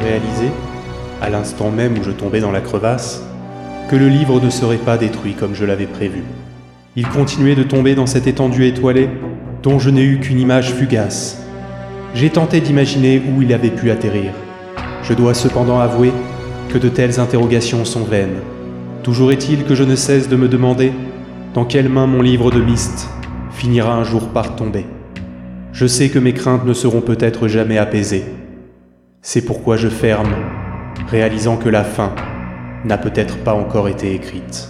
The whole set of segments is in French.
Je à l'instant même où je tombais dans la crevasse, que le livre ne serait pas détruit comme je l'avais prévu. Il continuait de tomber dans cette étendue étoilée dont je n'ai eu qu'une image fugace. J'ai tenté d'imaginer où il avait pu atterrir. Je dois cependant avouer que de telles interrogations sont vaines. Toujours est-il que je ne cesse de me demander dans quelle main mon livre de Myst finira un jour par tomber. Je sais que mes craintes ne seront peut-être jamais apaisées. C'est pourquoi je ferme, réalisant que la fin n'a peut-être pas encore été écrite.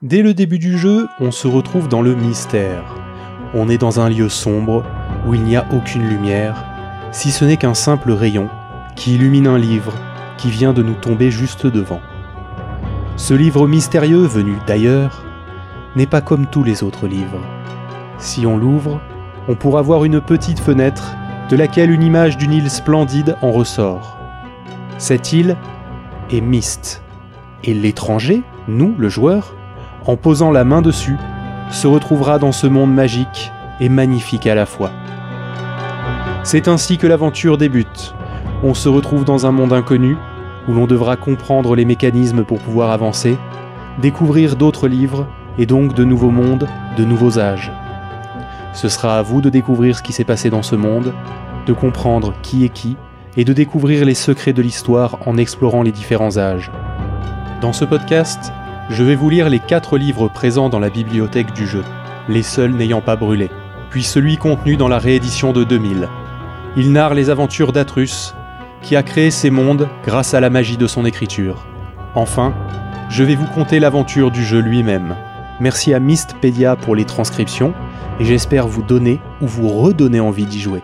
Dès le début du jeu, on se retrouve dans le mystère. On est dans un lieu sombre où il n'y a aucune lumière, si ce n'est qu'un simple rayon qui illumine un livre qui vient de nous tomber juste devant. Ce livre mystérieux venu d'ailleurs n'est pas comme tous les autres livres. Si on l'ouvre, on pourra voir une petite fenêtre de laquelle une image d'une île splendide en ressort. Cette île est Myst, et l'étranger, nous, le joueur, en posant la main dessus, se retrouvera dans ce monde magique et magnifique à la fois. C'est ainsi que l'aventure débute. On se retrouve dans un monde inconnu, où l'on devra comprendre les mécanismes pour pouvoir avancer, découvrir d'autres livres, et donc de nouveaux mondes, de nouveaux âges. Ce sera à vous de découvrir ce qui s'est passé dans ce monde, de comprendre qui est qui, et de découvrir les secrets de l'histoire en explorant les différents âges. Dans ce podcast, je vais vous lire les quatre livres présents dans la bibliothèque du jeu, les seuls n'ayant pas brûlé, puis celui contenu dans la réédition de 2000. Il narre les aventures d'Atrus, qui a créé ces mondes grâce à la magie de son écriture. Enfin, je vais vous conter l'aventure du jeu lui-même. Merci à Mistpedia pour les transcriptions, et j'espère vous donner ou vous redonner envie d'y jouer.